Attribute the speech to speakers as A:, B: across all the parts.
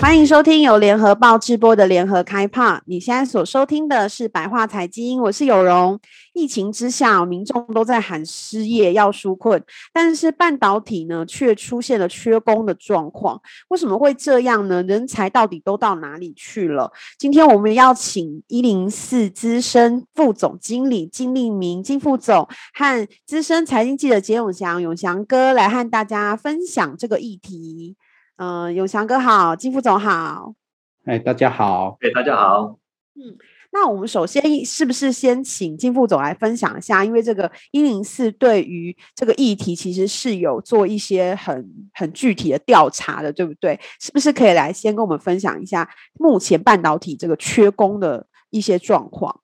A: 欢迎收听由联合报直播的联合开趴。你现在所收听的是白话财经，我是有容。疫情之下，民众都在喊失业要纾困，但是半导体呢却出现了缺工的状况。为什么会这样呢？人才到底都到哪里去了？今天我们要请一零四资深副总经理金立明金副总和资深财经记者简永祥永祥哥来和大家分享这个议题。嗯、呃，永祥哥好，金副总好，
B: 哎，大家好，
C: 哎，大家好，
A: 嗯，那我们首先是不是先请金副总来分享一下？因为这个一零四对于这个议题其实是有做一些很很具体的调查的，对不对？是不是可以来先跟我们分享一下目前半导体这个缺工的一些状况？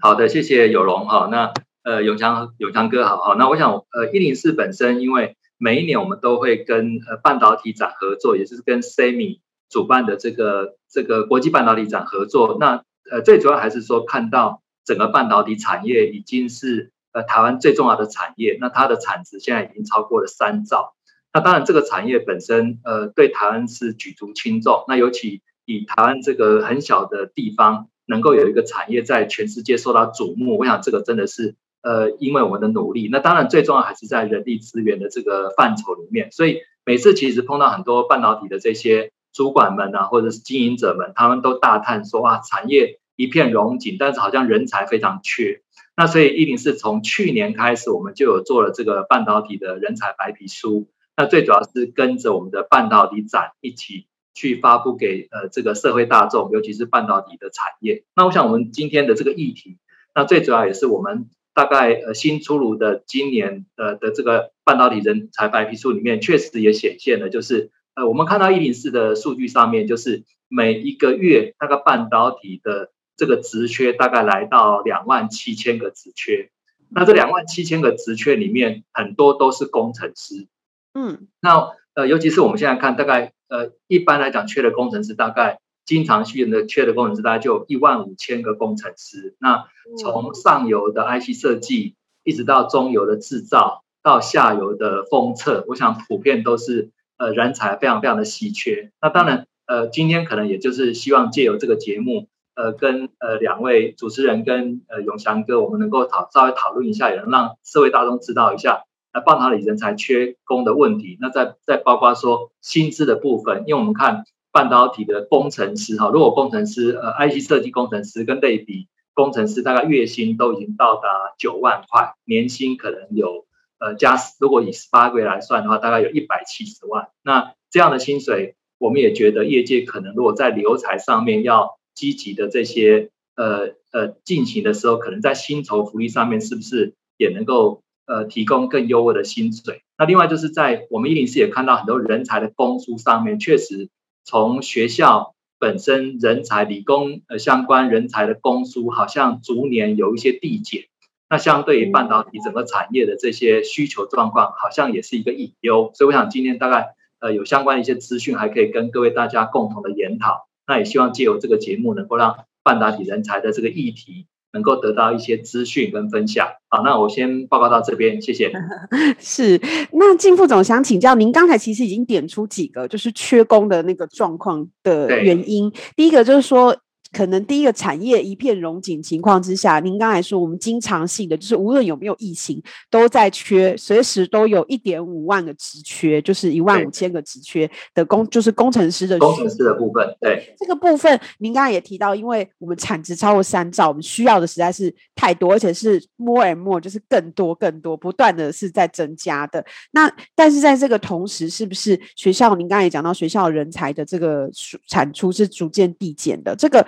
C: 好的，谢谢有容哈。那呃，永强永强哥好，好，那我想呃，一零四本身因为。每一年我们都会跟呃半导体展合作，也就是跟 SEMI 主办的这个这个国际半导体展合作。那呃最主要还是说看到整个半导体产业已经是呃台湾最重要的产业，那它的产值现在已经超过了三兆。那当然这个产业本身呃对台湾是举足轻重。那尤其以台湾这个很小的地方能够有一个产业在全世界受到瞩目，我想这个真的是。呃，因为我们的努力，那当然最重要还是在人力资源的这个范畴里面。所以每次其实碰到很多半导体的这些主管们啊，或者是经营者们，他们都大叹说啊，产业一片荣景，但是好像人才非常缺。那所以一零四从去年开始，我们就有做了这个半导体的人才白皮书。那最主要是跟着我们的半导体展一起去发布给呃这个社会大众，尤其是半导体的产业。那我想我们今天的这个议题，那最主要也是我们。大概呃新出炉的今年呃的这个半导体人才白皮书里面，确实也显现了，就是呃我们看到一零四的数据上面，就是每一个月那个半导体的这个职缺大概来到两万七千个职缺，那这两万七千个职缺里面很多都是工程师，嗯，那呃尤其是我们现在看，大概呃一般来讲缺的工程师大概。经常性的缺的工程师大概就有一万五千个工程师。那从上游的 IC 设计，一直到中游的制造，到下游的封测，我想普遍都是呃人才非常非常的稀缺。那当然，呃，今天可能也就是希望借由这个节目，呃，跟呃两位主持人跟呃永祥哥，我们能够讨稍微讨论一下，也能让社会大众知道一下，那，半导体人才缺工的问题。那再再包括说薪资的部分，因为我们看。半导体的工程师哈，如果工程师呃，IC 设计工程师跟类比工程师，大概月薪都已经到达九万块，年薪可能有呃加，如果以十八个月来算的话，大概有一百七十万。那这样的薪水，我们也觉得业界可能如果在留才上面要积极的这些呃呃进行的时候，可能在薪酬福利上面是不是也能够呃提供更优渥的薪水？那另外就是在我们一零四也看到很多人才的供书上面，确实。从学校本身人才、理工呃相关人才的供书，好像逐年有一些递减。那相对于半导体整个产业的这些需求状况，好像也是一个隐忧。所以我想今天大概呃有相关的一些资讯，还可以跟各位大家共同的研讨。那也希望借由这个节目，能够让半导体人才的这个议题。能够得到一些资讯跟分享。好，那我先报告到这边，谢谢。
A: 是，那靳副总想请教您，刚才其实已经点出几个就是缺工的那个状况的原因。第一个就是说。可能第一个产业一片荣景情况之下，您刚才说我们经常性的就是无论有没有疫情都在缺，随时都有一点五万个职缺，就是一万五千个职缺的工，就是工程师的
C: 工程师的部分。对
A: 这个部分，您刚才也提到，因为我们产值超过三兆，我们需要的实在是太多，而且是 more and more，就是更多更多，不断的是在增加的。那但是在这个同时，是不是学校？您刚才也讲到学校人才的这个产出是逐渐递减的，这个。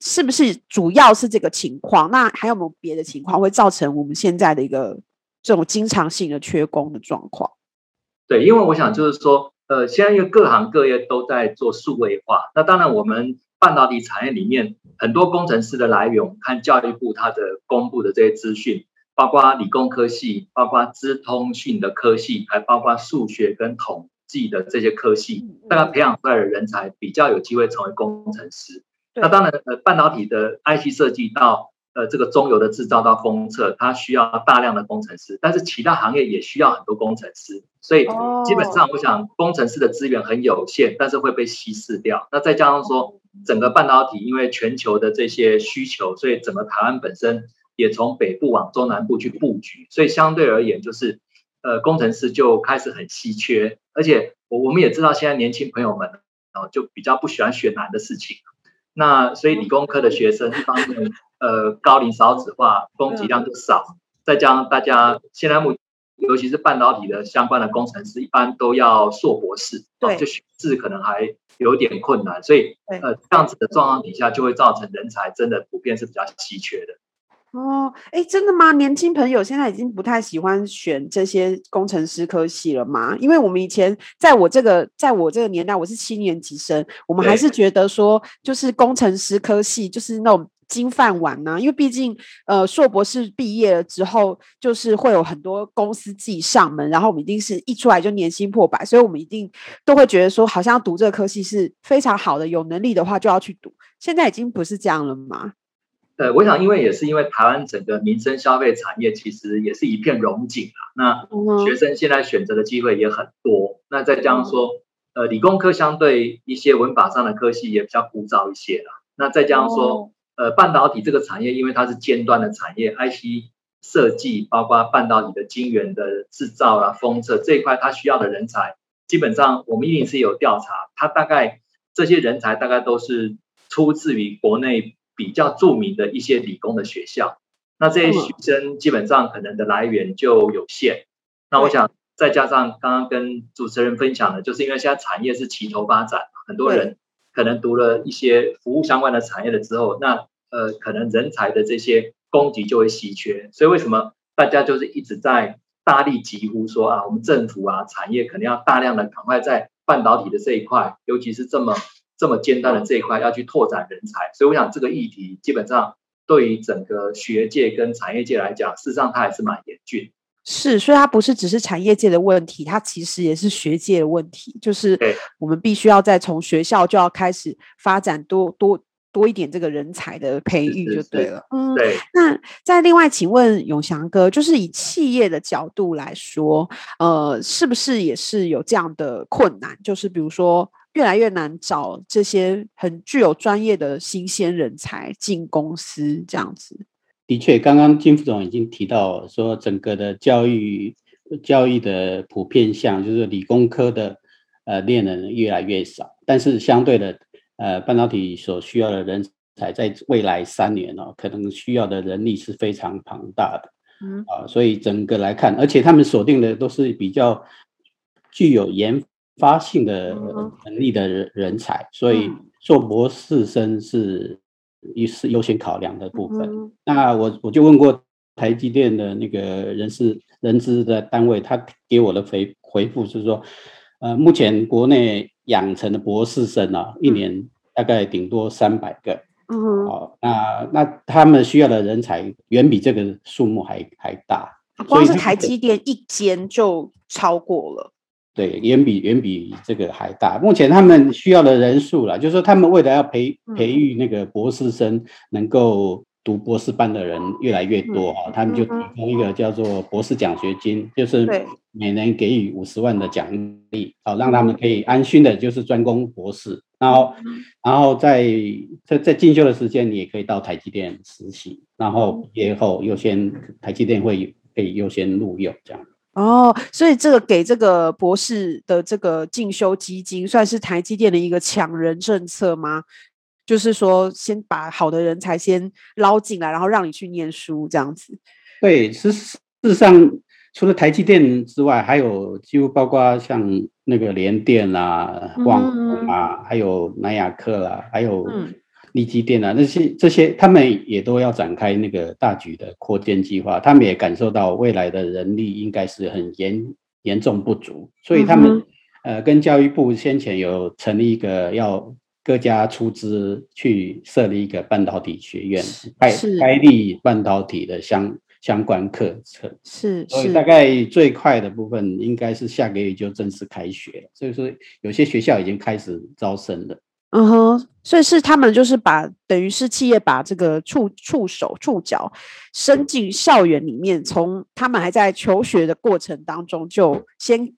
A: 是不是主要是这个情况？那还有没有别的情况会造成我们现在的一个这种经常性的缺工的状况？
C: 对，因为我想就是说，呃，现在因为各行各业都在做数位化，那当然我们半导体产业里面很多工程师的来源，我们看教育部它的公布的这些资讯，包括理工科系，包括资通讯的科系，还包括数学跟统计的这些科系，大概培养出来的人才比较有机会成为工程师。那当然，呃，半导体的 IC 设计到呃这个中游的制造到封测，它需要大量的工程师，但是其他行业也需要很多工程师，所以基本上我想工程师的资源很有限，但是会被稀释掉。那再加上说，整个半导体因为全球的这些需求，所以整个台湾本身也从北部往中南部去布局，所以相对而言就是。呃，工程师就开始很稀缺，而且我我们也知道，现在年轻朋友们哦，就比较不喜欢学难的事情。那所以理工科的学生一方面，呃，高龄少子化，供给量就少，再加上大家现在目，尤其是半导体的相关的工程师，一般都要硕博士，对，就学制可能还有点困难，所以呃，这样子的状况底下，就会造成人才真的普遍是比较稀缺的。
A: 哦，哎，真的吗？年轻朋友现在已经不太喜欢选这些工程师科系了吗？因为我们以前在我这个在我这个年代，我是七年级生，我们还是觉得说，就是工程师科系就是那种金饭碗呐、啊。因为毕竟，呃，硕博士毕业了之后，就是会有很多公司自己上门，然后我们一定是一出来就年薪破百，所以我们一定都会觉得说，好像要读这个科系是非常好的，有能力的话就要去读。现在已经不是这样了吗？
C: 呃，我想，因为也是因为台湾整个民生消费产业其实也是一片荣景啊。那学生现在选择的机会也很多。那再加上说，呃，理工科相对一些文法上的科系也比较枯燥一些啦。那再加上说，呃，半导体这个产业，因为它是尖端的产业，IC 设计包括半导体的晶圆的制造啊、封测这一块，它需要的人才，基本上我们一定是有调查，它大概这些人才大概都是出自于国内。比较著名的一些理工的学校，那这些学生基本上可能的来源就有限。那我想再加上刚刚跟主持人分享的，就是因为现在产业是齐头发展，很多人可能读了一些服务相关的产业了之后，那呃可能人才的这些供给就会稀缺。所以为什么大家就是一直在大力疾呼说啊，我们政府啊产业可能要大量的赶快在半导体的这一块，尤其是这么。这么尖端的这一块要去拓展人才，所以我想这个议题基本上对于整个学界跟产业界来讲，事实上它还是蛮严峻。
A: 是，所以它不是只是产业界的问题，它其实也是学界的问题。就是我们必须要在从学校就要开始发展多多多一点这个人才的培育就对了。
C: 嗯，对。
A: 那再另外请问永祥哥，就是以企业的角度来说，呃，是不是也是有这样的困难？就是比如说。越来越难找这些很具有专业的新鲜人才进公司，这样子。
B: 的确，刚刚金副总已经提到说，整个的教育教育的普遍项就是理工科的呃恋人越来越少，但是相对的呃半导体所需要的人才，在未来三年哦，可能需要的人力是非常庞大的。嗯啊，所以整个来看，而且他们锁定的都是比较具有研。发性的能力的人人才，所以做博士生是一是优先考量的部分。那我我就问过台积电的那个人事人资的单位，他给我的回回复是说，呃，目前国内养成的博士生啊，一年大概顶多三百个。嗯，好，那那他们需要的人才远比这个数目还还大。
A: 光是台积电一间就超过了。
B: 对，远比远比这个还大。目前他们需要的人数了，就是说他们为了要培培育那个博士生，能够读博士班的人越来越多啊，他们就提供一个叫做博士奖学金，就是每年给予五十万的奖励，好让他们可以安心的，就是专攻博士。然后，然后在在在进修的时间，你也可以到台积电实习，然后毕业后优先台积电会可以优先录用这样。
A: 哦，所以这个给这个博士的这个进修基金，算是台积电的一个抢人政策吗？就是说，先把好的人才先捞进来，然后让你去念书这样子。
B: 对，事事实上，除了台积电之外，还有几乎包括像那个联电啊、旺宏啊，还有南亚科啦，还有。嗯力积电啊，那些这些他们也都要展开那个大局的扩建计划，他们也感受到未来的人力应该是很严严重不足，所以他们、嗯、呃跟教育部先前有成立一个要各家出资去设立一个半导体学院，开开立半导体的相相关课程。
A: 是，
B: 所以大概最快的部分应该是下个月就正式开学了。所以说有些学校已经开始招生了。
A: 嗯哼，所以是他们就是把等于是企业把这个触触手触角伸进校园里面，从他们还在求学的过程当中就先。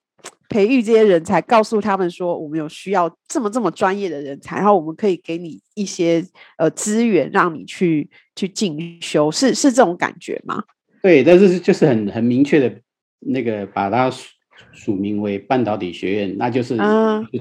A: 培育这些人才，告诉他们说，我们有需要这么这么专业的人才，然后我们可以给你一些呃资源，让你去去进修，是是这种感觉吗？
B: 对，但是就是很很明确的，那个把它署署名为半导体学院，那就是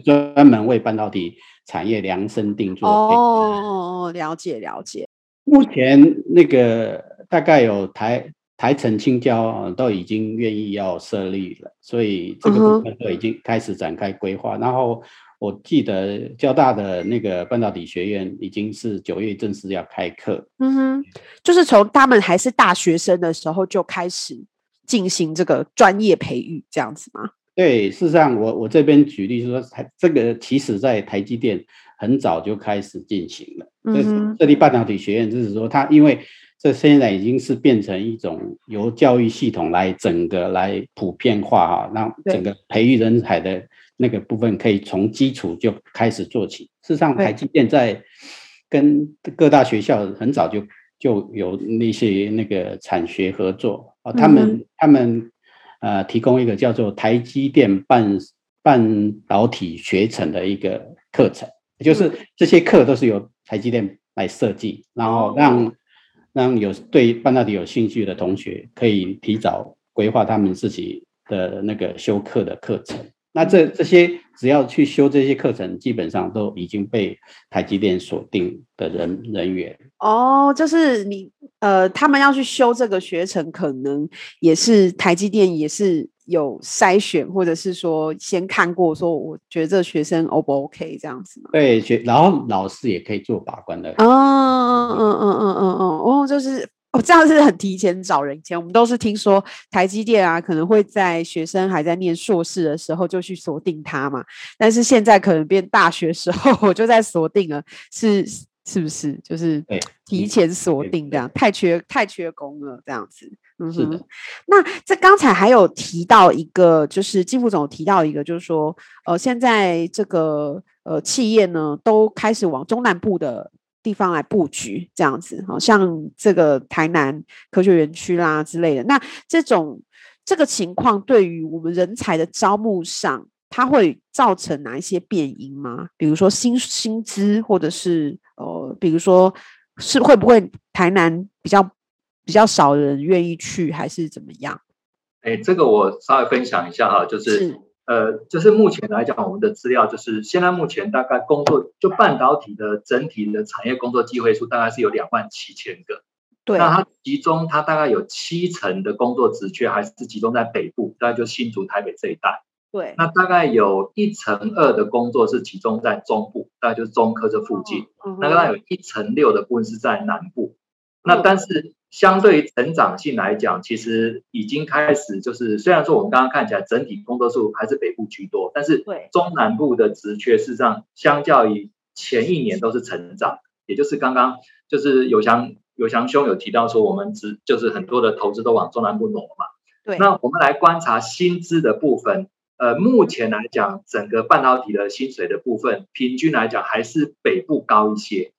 B: 专门为半导体产业量身定做。
A: 哦，了解了解。
B: 目前那个大概有台。台城青椒都已经愿意要设立了，所以这个部分都已经开始展开规划。Uh. 然后我记得交大的那个半导体学院已经是九月正式要开课。
A: 嗯哼，就是从他们还是大学生的时候就开始进行这个专业培育，这样子吗？
B: 对，事实上我我这边举例说，台这个其实在台积电很早就开始进行了。嗯哼，设立半导体学院就是说，它因为。这现在已经是变成一种由教育系统来整个来普遍化哈，让整个培育人才的那个部分可以从基础就开始做起。事实上，台积电在跟各大学校很早就就有那些那个产学合作啊，他们他们呃提供一个叫做台积电半半导体学程的一个课程，就是这些课都是由台积电来设计，然后让。让有对半导体有兴趣的同学可以提早规划他们自己的那个修课的课程。那这这些只要去修这些课程，基本上都已经被台积电锁定的人人员。
A: 哦，就是你呃，他们要去修这个学程，可能也是台积电也是。有筛选，或者是说先看过，说我觉得这学生 O 不 OK 这样子吗？
B: 对，学然后老师也可以做把关的。
A: 哦，嗯嗯嗯嗯嗯嗯，哦，就是哦，这样是很提前找人。以前我们都是听说台积电啊，可能会在学生还在念硕士的时候就去锁定他嘛，但是现在可能变大学时候 我就在锁定了，是是不是？就是提前锁定这样，太缺太缺工了这样子。嗯，是的。那这刚才还有提到一个，就是金副总提到一个，就是说，呃，现在这个呃企业呢，都开始往中南部的地方来布局，这样子，好像这个台南科学园区啦之类的。那这种这个情况，对于我们人才的招募上，它会造成哪一些变因吗？比如说薪薪资，或者是呃，比如说是会不会台南比较？比较少人愿意去，还是怎么样？
C: 哎，这个我稍微分享一下哈，就是，是呃，就是目前来讲，我们的资料就是现在目前大概工作就半导体的整体的产业工作机会数大概是有两万七千个。对，那它集中，它大概有七成的工作职缺还是集中在北部，大概就新竹、台北这一带。
A: 对，
C: 那大概有一成二的工作是集中在中部，大概就是中科这附近。嗯、那大概有一成六的部分是在南部。嗯、那但是。相对于成长性来讲，其实已经开始就是，虽然说我们刚刚看起来整体工作数还是北部居多，但是中南部的职缺事实上相较于前一年都是成长，也就是刚刚就是有祥有祥兄有提到说，我们只就是很多的投资都往中南部挪嘛。对，那我们来观察薪资的部分，呃，目前来讲，整个半导体的薪水的部分，平均来讲还是北部高一些。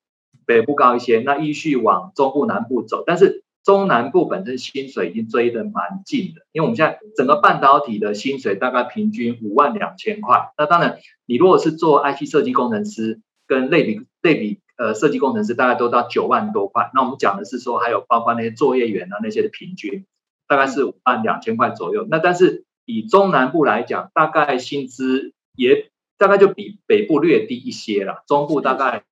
C: 北部高一些，那依序往中部、南部走，但是中南部本身薪水已经追得蛮近的，因为我们现在整个半导体的薪水大概平均五万两千块。那当然，你如果是做 IC 设计工程师跟类比类比呃设计工程师，大概都到九万多块。那我们讲的是说，还有包括那些作业员啊那些的平均，大概是五万两千块左右。那但是以中南部来讲，大概薪资也大概就比北部略低一些了，中部大概。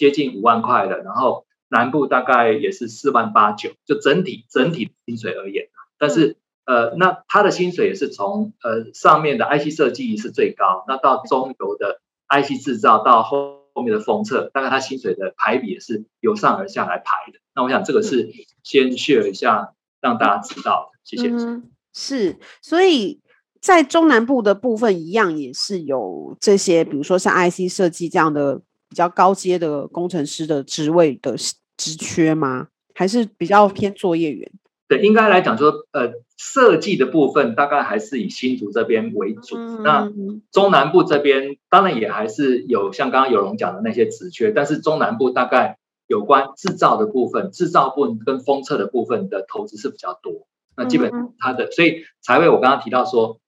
C: 接近五万块的，然后南部大概也是四万八九，就整体整体薪水而言，但是呃，那他的薪水也是从呃上面的 IC 设计是最高，那到中游的 IC 制造到后后面的封测，大概他薪水的排比也是由上而下来排的。那我想这个是先 share 一下，让大家知道的。谢谢。
A: 嗯，是，所以在中南部的部分一样也是有这些，比如说像 IC 设计这样的。比较高阶的工程师的职位的职缺吗？还是比较偏作业员？
C: 对，应该来讲说，呃，设计的部分大概还是以新竹这边为主。
A: 嗯、
C: 那中南部这边当然也还是有像刚刚有容讲的那些职缺，但是中南部大概有关制造的部分、制造部分跟封测的部分的投资是比较多。那基本它的，所以才会我刚刚提到说，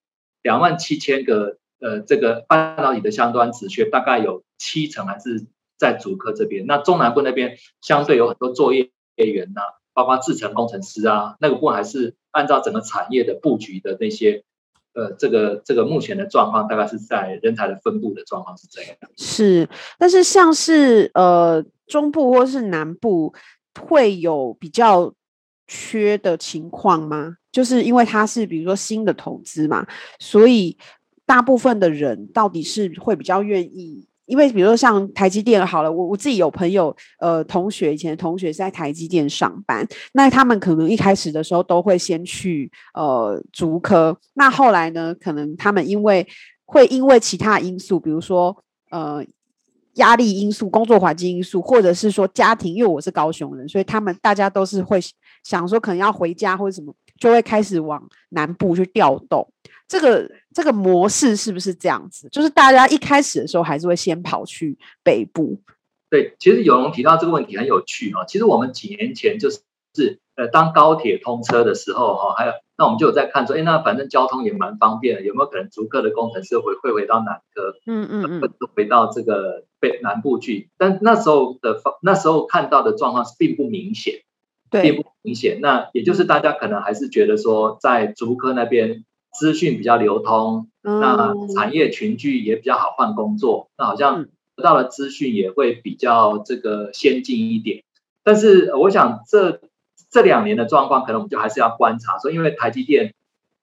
C: 两万七千个呃这个半导体的相关职缺，大概有七成还是在主科这边。那中南部那边相对有很多作业员呐、啊。包括制程工程师啊，那个部分还是按照整个产业的布局的那些，呃，这个这个目前的状况，大概是在人才的分布的状况是这样。
A: 是，但是像是呃中部或是南部会有比较缺的情况吗？就是因为它是比如说新的投资嘛，所以大部分的人到底是会比较愿意。因为比如说像台积电好了，我我自己有朋友，呃，同学以前的同学是在台积电上班，那他们可能一开始的时候都会先去呃竹科，那后来呢，可能他们因为会因为其他因素，比如说呃压力因素、工作环境因素，或者是说家庭，因为我是高雄人，所以他们大家都是会想说可能要回家或者什么，就会开始往南部去调动。这个这个模式是不是这样子？就是大家一开始的时候还是会先跑去北部。
C: 对，其实有人提到这个问题很有趣哦。其实我们几年前就是是呃，当高铁通车的时候哈，还有那我们就有在看说，哎，那反正交通也蛮方便的，有没有可能竹科的工程师会会回到南科？嗯嗯嗯，回到这个北南部去？但那时候的那时候看到的状况是并不明显，对，并不明显。那也就是大家可能还是觉得说，在竹科那边。资讯比较流通，那产业群聚也比较好换工作，那好像得到的资讯也会比较这个先进一点。但是我想这这两年的状况，可能我们就还是要观察说，因为台积电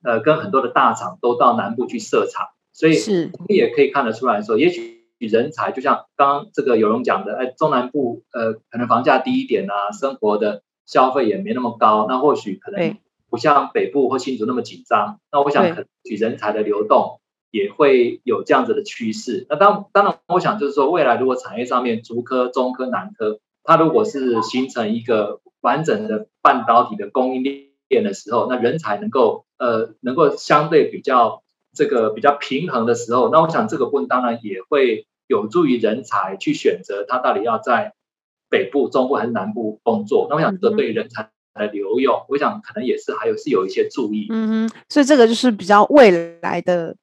C: 呃跟很多的大厂都到南部去设厂，所以我们也可以看得出来说，也许人才就像刚刚这个有容讲的，哎，中南部呃可能房价低一点啊，生活的消费也没那么高，那或许可能。不像北部或新竹那么紧张，那我想可能人才的流动也会有这样子的趋势。那当当然，我想就是说，未来如果产业上面竹科、中科、南科，它如果是形成一个完整的半导体的供应链的时候，那人才能够呃能够相对比较这个比较平衡的时候，那我想这个部分当然也会有助于人才去选择他到底要在北部、中部还是南部工作。那我想这对人才。来留用，我想可能也是还有是有一些注意，
A: 嗯哼，所以这个就是比较未来的，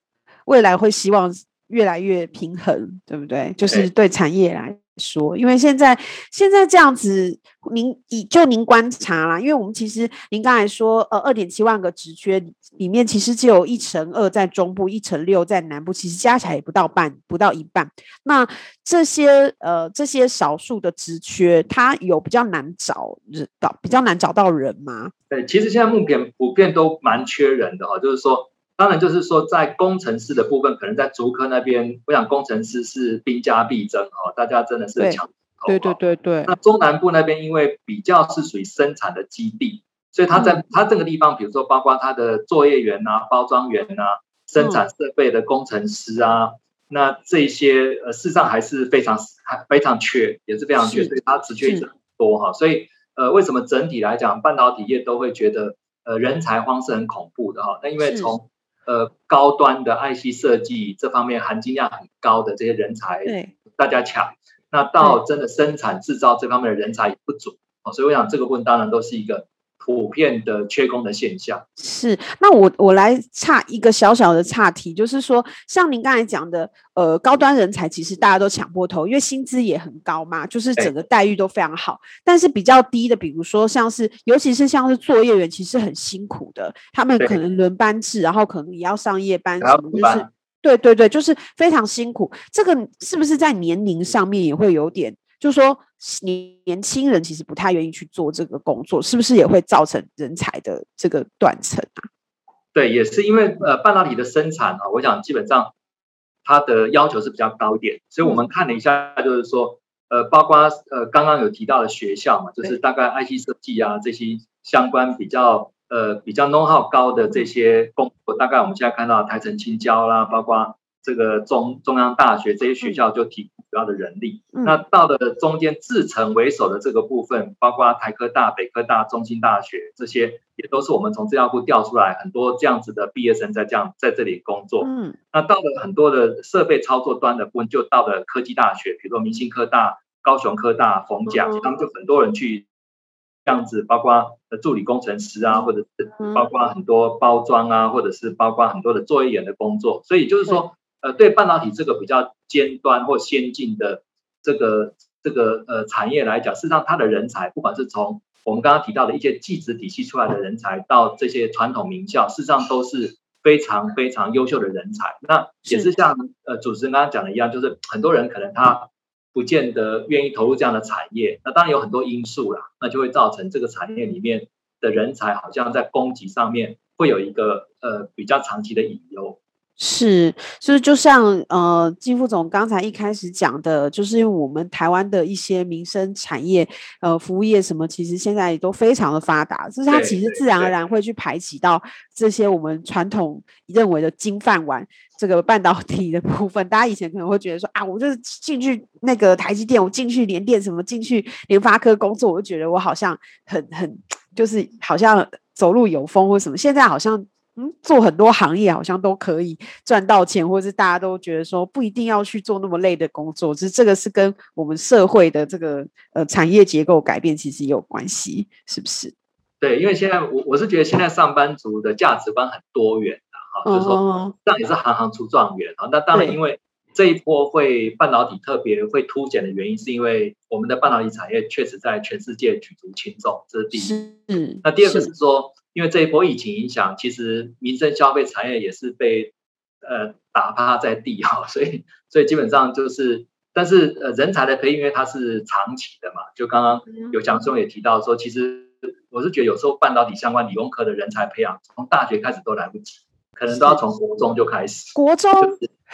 A: 未来会希望越来越平衡，对不对？就是对产业来说，因为现在现在这样子，您以就您观察啦，因为我们其实您刚才说，呃，二点七万个职缺里面，其实只有一成二在中部，一成六在南部，其实加起来也不到半，不到一半。那这些呃这些少数的职缺，它有比较难找人到，比较难找到人吗？
C: 对，其实现在目前普遍都蛮缺人的哈，就是说，当然就是说在工程师的部分，可能在竹科那边，我想工程师是兵家必争哦，大家真的是抢。
A: 对对对对。
C: 那中南部那边因为比较是属于生产的基地。所以他在他这个地方，比如说包括他的作业员啊、包装员啊、生产设备的工程师啊，那这些呃事实上还是非常还非常缺，也是非常缺，所以它职缺一直很多哈。所以呃，为什么整体来讲，半导体业都会觉得呃人才荒是很恐怖的哈？那因为从呃高端的 IC 设计这方面含金量很高的这些人才，大家抢，那到真的生产制造这方面的人才也不足，所以我想这个部分当然都是一个。普遍的缺工的现象
A: 是，那我我来岔一个小小的岔题，就是说，像您刚才讲的，呃，高端人才其实大家都抢破头，因为薪资也很高嘛，就是整个待遇都非常好。但是比较低的，比如说像是，尤其是像是作业员，其实很辛苦的，他们可能轮班制，然后可能也要上夜班，什么就是，对对对，就是非常辛苦。这个是不是在年龄上面也会有点？就是说，年年轻人其实不太愿意去做这个工作，是不是也会造成人才的这个断层啊？
C: 对，也是因为呃，半导体的生产啊，我想基本上它的要求是比较高一点，所以我们看了一下，就是说，呃，包括呃刚刚有提到的学校嘛，就是大概 IC 设计啊这些相关比较呃比较 know-how 高的这些工作，大概我们现在看到台城青交啦，包括这个中中央大学这些学校就提供主要的人力。
A: 嗯、
C: 那到了中间自成为首的这个部分，包括台科大、北科大、中兴大学这些，也都是我们从资料库调出来很多这样子的毕业生在这样在这里工作。
A: 嗯，
C: 那到了很多的设备操作端的部分，就到了科技大学，比如说明星科大、高雄科大、逢甲，他们就很多人去。这样子，包括呃助理工程师啊，或者是包括很多包装啊，或者是包括很多的作业员的工作。所以就是说，呃，对半导体这个比较尖端或先进的这个这个呃产业来讲，事实上它的人才，不管是从我们刚刚提到的一些技职体系出来的人才，到这些传统名校，事实上都是非常非常优秀的人才。那也是像呃主持人刚刚讲的一样，就是很多人可能他。不见得愿意投入这样的产业，那当然有很多因素啦，那就会造成这个产业里面的人才好像在供给上面会有一个呃比较长期的隐忧。
A: 是，就是就像呃金副总刚才一开始讲的，就是因为我们台湾的一些民生产业，呃服务业什么，其实现在也都非常的发达，就是它其实自然而然会去排挤到这些我们传统认为的金饭碗。这个半导体的部分，大家以前可能会觉得说啊，我就是进去那个台积电，我进去联电什么，进去联发科工作，我就觉得我好像很很就是好像走路有风或什么。现在好像嗯，做很多行业好像都可以赚到钱，或者是大家都觉得说不一定要去做那么累的工作。其实这个是跟我们社会的这个呃产业结构改变其实也有关系，是不是？
C: 对，因为现在我我是觉得现在上班族的价值观很多元的哈。就是说，这样也是行行出状元啊。那当然，因为这一波会半导体特别会凸显的原因，是因为我们的半导体产业确实在全世界举足轻重，这是第一。嗯。那第二个是说，因为这一波疫情影响，其实民生消费产业也是被呃打趴在地哈，所以所以基本上就是，但是呃人才的培育，因为它是长期的嘛，就刚刚有讲师也提到说，其实我是觉得有时候半导体相关理工科的人才培养，从大学开始都来不及。可能都要从国中就开始，
A: 国中，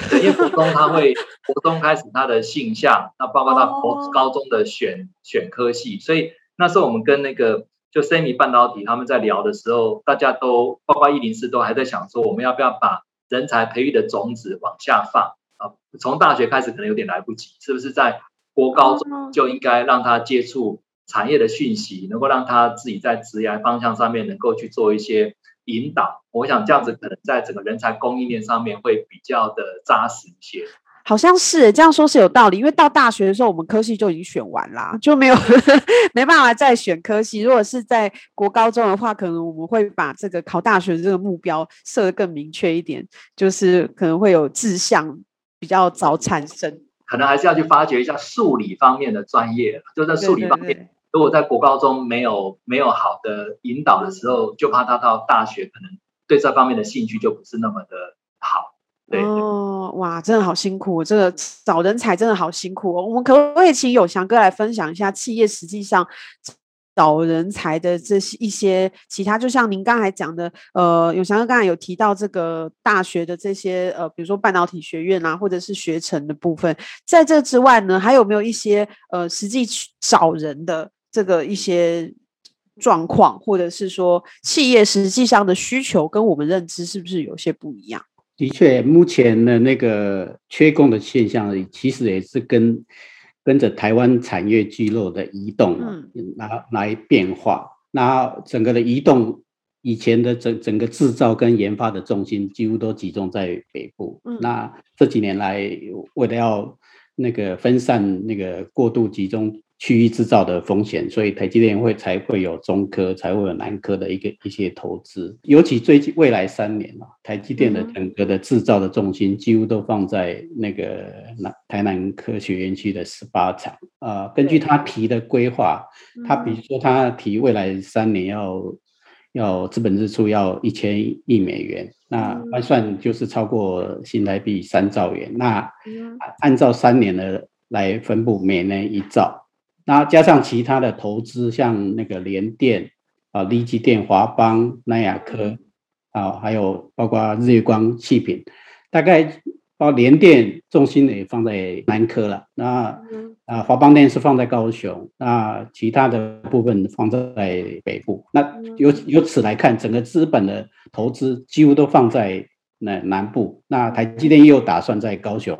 C: 对，因为国中他会国中开始他的性向，那包括他国高中的选选科系，所以那时候我们跟那个就 SEMI 半导体他们在聊的时候，大家都包括一零四都还在想说，我们要不要把人才培育的种子往下放啊？从大学开始可能有点来不及，是不是在国高中就应该让他接触产业的讯息，能够让他自己在职业方向上面能够去做一些。引导，我想这样子可能在整个人才供应链上面会比较的扎实一些。
A: 好像是这样说是有道理，因为到大学的时候，我们科系就已经选完啦，就没有 没办法再选科系。如果是在国高中的话，可能我们会把这个考大学的这个目标设得更明确一点，就是可能会有志向比较早产生。
C: 可能还是要去发掘一下数理方面的专业，就在数理方面。对对对如果在国高中没有没有好的引导的时候，就怕他到大学可能对这方面的兴趣就不是那么的好。
A: 哦，哇，真的好辛苦，这个找人才真的好辛苦哦。我们可不可以请永祥哥来分享一下企业实际上找人才的这些一些其他？就像您刚才讲的，呃，永祥哥刚才有提到这个大学的这些呃，比如说半导体学院啊，或者是学程的部分，在这之外呢，还有没有一些呃，实际去找人的？这个一些状况，或者是说企业实际上的需求，跟我们认知是不是有些不一样？
B: 的确，目前的那个缺工的现象，其实也是跟跟着台湾产业聚落的移动嗯来来变化。那整个的移动，以前的整整个制造跟研发的重心几乎都集中在北部。嗯、那这几年来，为了要那个分散那个过度集中。区域制造的风险，所以台积电会才会有中科，才会有南科的一个一些投资。尤其最近未来三年啊，台积电的整个的制造的重心几乎都放在那个南台南科学园区的十八厂。啊，根据他提的规划，他比如说他提未来三年要要资本支出要一千亿美元，那换算就是超过新台币三兆元。那按照三年的来分布，每年一兆。那加上其他的投资，像那个联电啊、力积电、华邦、南亚科啊，还有包括日月光、气品，大概包括联电重心也放在南科了。那啊，华邦电是放在高雄，那其他的部分放在北部。那由由此来看，整个资本的投资几乎都放在那南部。那台积电又打算在高雄。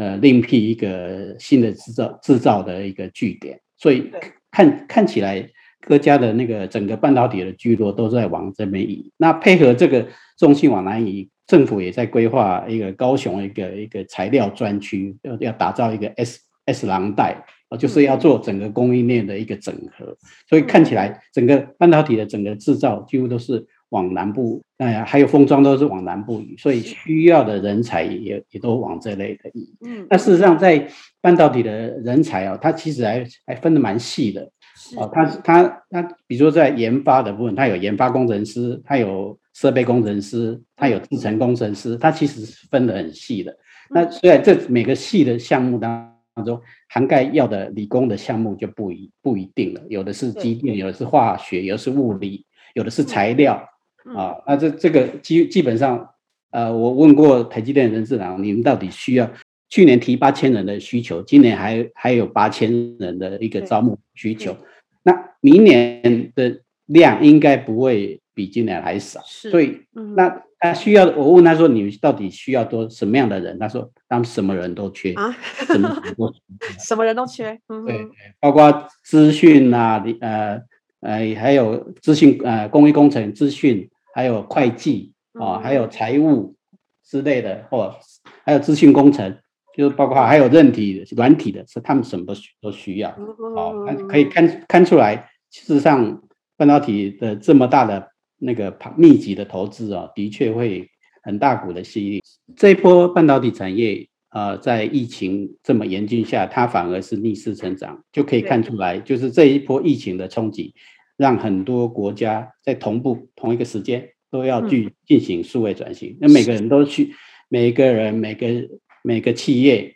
B: 呃另辟一个新的制造制造的一个据点，所以看看起来各家的那个整个半导体的聚落都在往这边移。那配合这个重心往南移，政府也在规划一个高雄一个一个材料专区，要要打造一个 S S 廊带。就是要做整个供应链的一个整合，所以看起来整个半导体的整个制造几乎都是往南部，哎，还有封装都是往南部移，所以需要的人才也也都往这类的移。嗯，那事实上在半导体的人才啊，它其实还还分得蛮细的。哦，它它它，比如说在研发的部分，它有研发工程师，它有设备工程师，它有制程工程师，它其实是分得很细的。那虽然这每个细的项目当中，涵盖要的理工的项目就不一不一定了，有的是机电，有的是化学，有的是物理，有的是材料啊。那这这个基基本上，呃，我问过台积电的人事长，你们到底需要去年提八千人的需求，今年还还有八千人的一个招募需求，那明年的量应该不会比今年还少，所以那。他需要，我问他说：“你们到底需要多什么样的人？”他说：“他们什么人都缺啊，什么人都
A: 什么人都缺。嗯”
B: 对，包括资讯啊，呃呃，还有资讯呃，工艺工程、资讯，还有会计啊，还有财务之类的，或还有资讯工程，就是包括还有韧体、软体的，是他们什么都需都需要。哦，可以看看出来，事实上半导体的这么大的。那个密集的投资啊，的确会很大股的吸引力。这一波半导体产业啊，在疫情这么严峻下，它反而是逆势成长，就可以看出来，就是这一波疫情的冲击，让很多国家在同步同一个时间都要去进行数位转型。那每个人都去，每个人、每个每个企业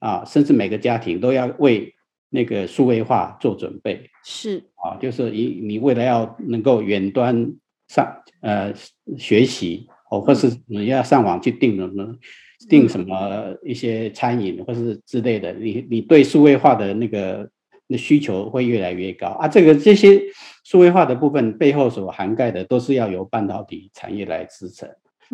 B: 啊，甚至每个家庭都要为那个数位化做准备。
A: 是
B: 啊，就是你你为了要能够远端。上呃学习哦，或是你要上网去订什么订什么一些餐饮或是之类的，你你对数位化的那个那需求会越来越高啊。这个这些数位化的部分背后所涵盖的都是要由半导体产业来支撑。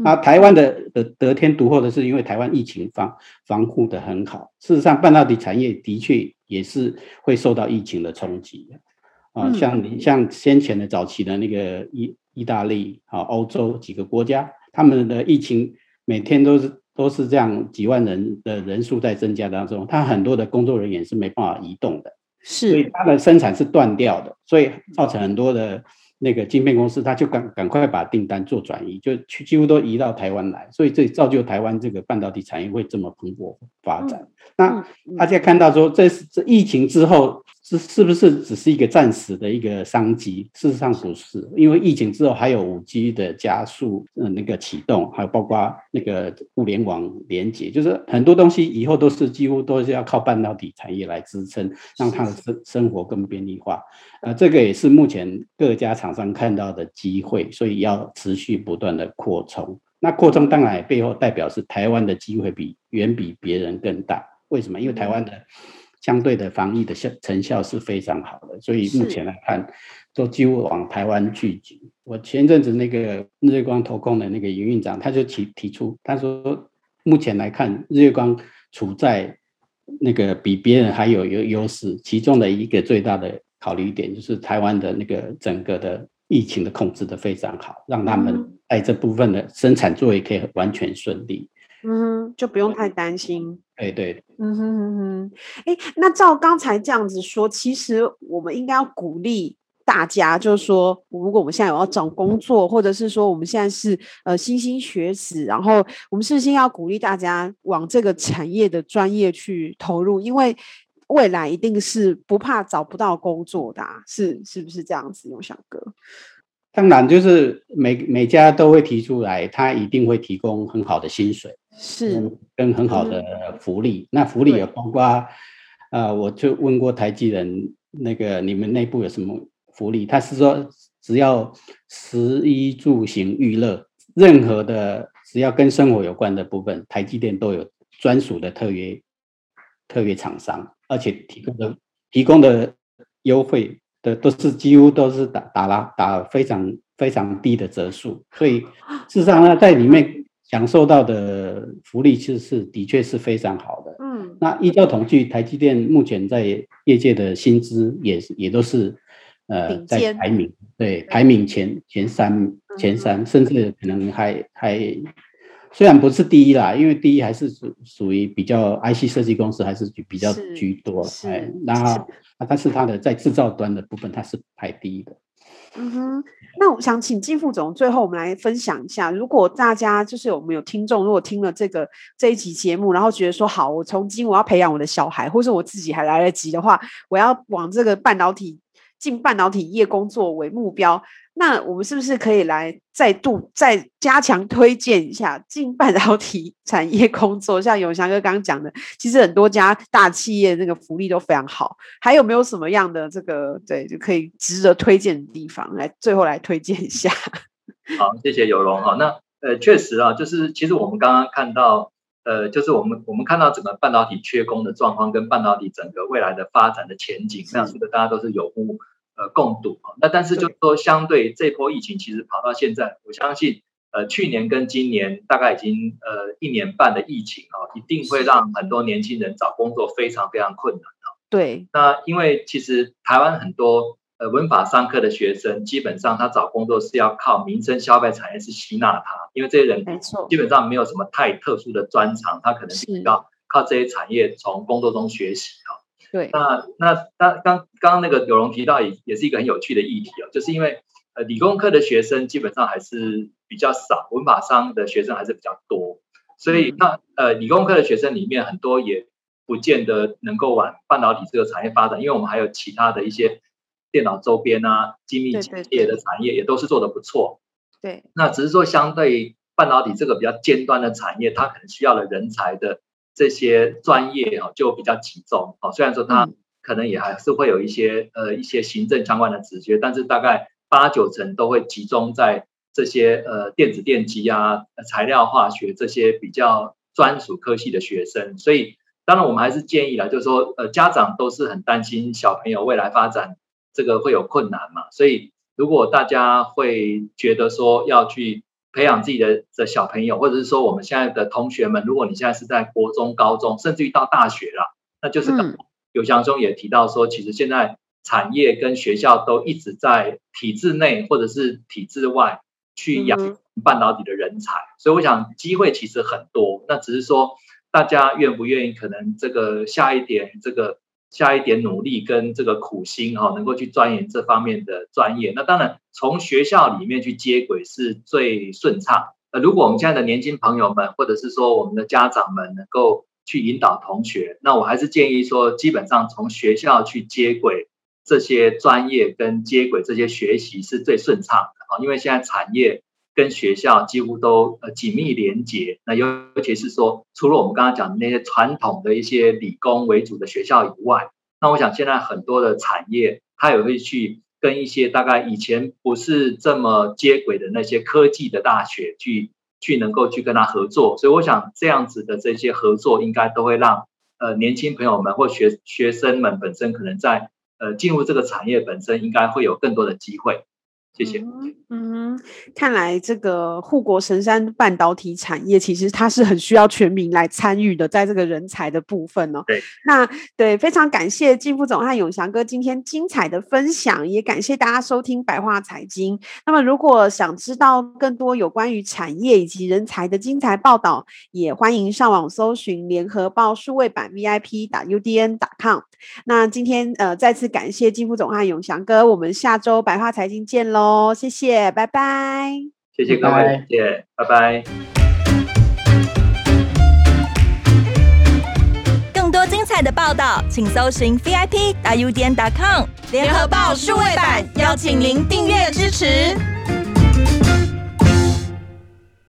B: 啊，台湾的的得天独厚的是，因为台湾疫情防防护的很好。事实上，半导体产业的确也是会受到疫情的冲击的啊。像你像先前的早期的那个意。意大利啊，欧洲几个国家，他们的疫情每天都是都是这样几万人的人数在增加当中，他很多的工作人员是没办法移动的，
A: 是，
B: 所以他的生产是断掉的，所以造成很多的那个晶片公司，他就赶赶快把订单做转移，就去几乎都移到台湾来，所以这造就台湾这个半导体产业会这么蓬勃发展。那大家看到说，这是这疫情之后。是是不是只是一个暂时的一个商机？事实上不是，因为疫情之后还有五 G 的加速，嗯，那个启动，还有包括那个物联网连接，就是很多东西以后都是几乎都是要靠半导体产业来支撑，让它的生生活更便利化。呃，这个也是目前各家厂商看到的机会，所以要持续不断的扩充。那扩充当然背后代表是台湾的机会比远比别人更大。为什么？因为台湾的。相对的防疫的效成效是非常好的，所以目前来看，都几乎往台湾聚集。我前阵子那个日月光投控的那个营运长，他就提提出，他说目前来看，日月光处在那个比别人还有有优势，其中的一个最大的考虑点就是台湾的那个整个的疫情的控制的非常好，让他们在这部分的生产作业可以完全顺利。
A: 嗯，就不用太担心。
B: 哎对，
A: 嗯哼哼哼。哎，那照刚才这样子说，其实我们应该要鼓励大家，就是说，如果我们现在有要找工作，或者是说我们现在是呃新兴学子，然后我们是不是要鼓励大家往这个产业的专业去投入？因为未来一定是不怕找不到工作的啊，是是不是这样子？永祥哥。
B: 当然，就是每每家都会提出来，他一定会提供很好的薪水。
A: 是
B: 跟很好的福利，嗯、那福利也包括，啊、呃，我就问过台积人，那个你们内部有什么福利？他是说，只要食衣住行娱乐，任何的只要跟生活有关的部分，台积电都有专属的特约特约厂商，而且提供的提供的优惠的都是几乎都是打打了打非常非常低的折数，所以事实上呢，在里面。享受到的福利其实是的确是非常好的，嗯。嗯，那依照统计，台积电目前在业界的薪资也也都是呃在排名，对，排名前前三前三，甚至可能还还虽然不是第一啦，因为第一还是属属于比较 IC 设计公司还是比较居多，哎，然后但是它的在制造端的部分，它是排第一的。
A: 嗯哼，那我想请金副总，最后我们来分享一下，如果大家就是我们有听众，如果听了这个这一集节目，然后觉得说好，我从今我要培养我的小孩，或是我自己还来得及的话，我要往这个半导体进半导体业工作为目标。那我们是不是可以来再度再加强推荐一下进半导体产业工作？像永祥哥刚刚讲的，其实很多家大企业那个福利都非常好。还有没有什么样的这个对就可以值得推荐的地方？来最后来推荐一下。
C: 好，谢谢有容哈。那呃，确实啊，就是其实我们刚刚看到呃，就是我们我们看到整个半导体缺工的状况，跟半导体整个未来的发展的前景，那这个大家都是有目。呃，共睹啊，那但是就是说，相对这波疫情，其实跑到现在，我相信，呃，去年跟今年大概已经呃一年半的疫情啊，一定会让很多年轻人找工作非常非常困难啊。
A: 对，
C: 那因为其实台湾很多呃文法上课的学生，基本上他找工作是要靠民生消费产业是吸纳他，因为这些人基本上没有什么太特殊的专长，他可能是。要靠这些产业从工作中学习啊。
A: 对，
C: 那那那刚刚刚那个有容提到也也是一个很有趣的议题哦，就是因为呃理工科的学生基本上还是比较少，文法商的学生还是比较多，所以那呃理工科的学生里面很多也不见得能够往半导体这个产业发展，因为我们还有其他的一些电脑周边啊、精密机械的产业也都是做得不错。
A: 对，
C: 那只是说相对半导体这个比较尖端的产业，它可能需要的人才的。这些专业啊就比较集中哦，虽然说他可能也还是会有一些呃一些行政相关的职缺，但是大概八九成都会集中在这些呃电子电机啊、材料化学这些比较专属科系的学生。所以当然我们还是建议啦，就是说呃家长都是很担心小朋友未来发展这个会有困难嘛，所以如果大家会觉得说要去。培养自己的的小朋友，或者是说我们现在的同学们，如果你现在是在国中、高中，甚至于到大学了，那就是有祥兄也提到说，其实现在产业跟学校都一直在体制内或者是体制外去养半导体的人才，所以我想机会其实很多，那只是说大家愿不愿意，可能这个下一点这个。下一点努力跟这个苦心哈，能够去钻研这方面的专业。那当然，从学校里面去接轨是最顺畅。呃，如果我们现在的年轻朋友们，或者是说我们的家长们，能够去引导同学，那我还是建议说，基本上从学校去接轨这些专业跟接轨这些学习是最顺畅的啊，因为现在产业。跟学校几乎都呃紧密连接，那尤其是说，除了我们刚刚讲的那些传统的一些理工为主的学校以外，那我想现在很多的产业，它也会去跟一些大概以前不是这么接轨的那些科技的大学去去能够去跟他合作，所以我想这样子的这些合作，应该都会让呃年轻朋友们或学学生们本身可能在呃进入这个产业本身，应该会有更多的机会。谢谢。
A: 嗯，看来这个护国神山半导体产业，其实它是很需要全民来参与的，在这个人才的部分哦。
C: 对，
A: 那对，非常感谢金副总和永祥哥今天精彩的分享，也感谢大家收听白话财经。那么，如果想知道更多有关于产业以及人才的精彩报道，也欢迎上网搜寻联合报数位版 VIP 打 UDN 打 com。那今天呃，再次感谢金副总和永祥哥，我们下周白话财经见喽。哦，谢谢，拜拜。
C: 谢谢各位，谢谢，拜拜。
D: 更多精彩的报道，请搜寻 VIP 大 U 点 com 联合报数位版，邀请您订阅支持。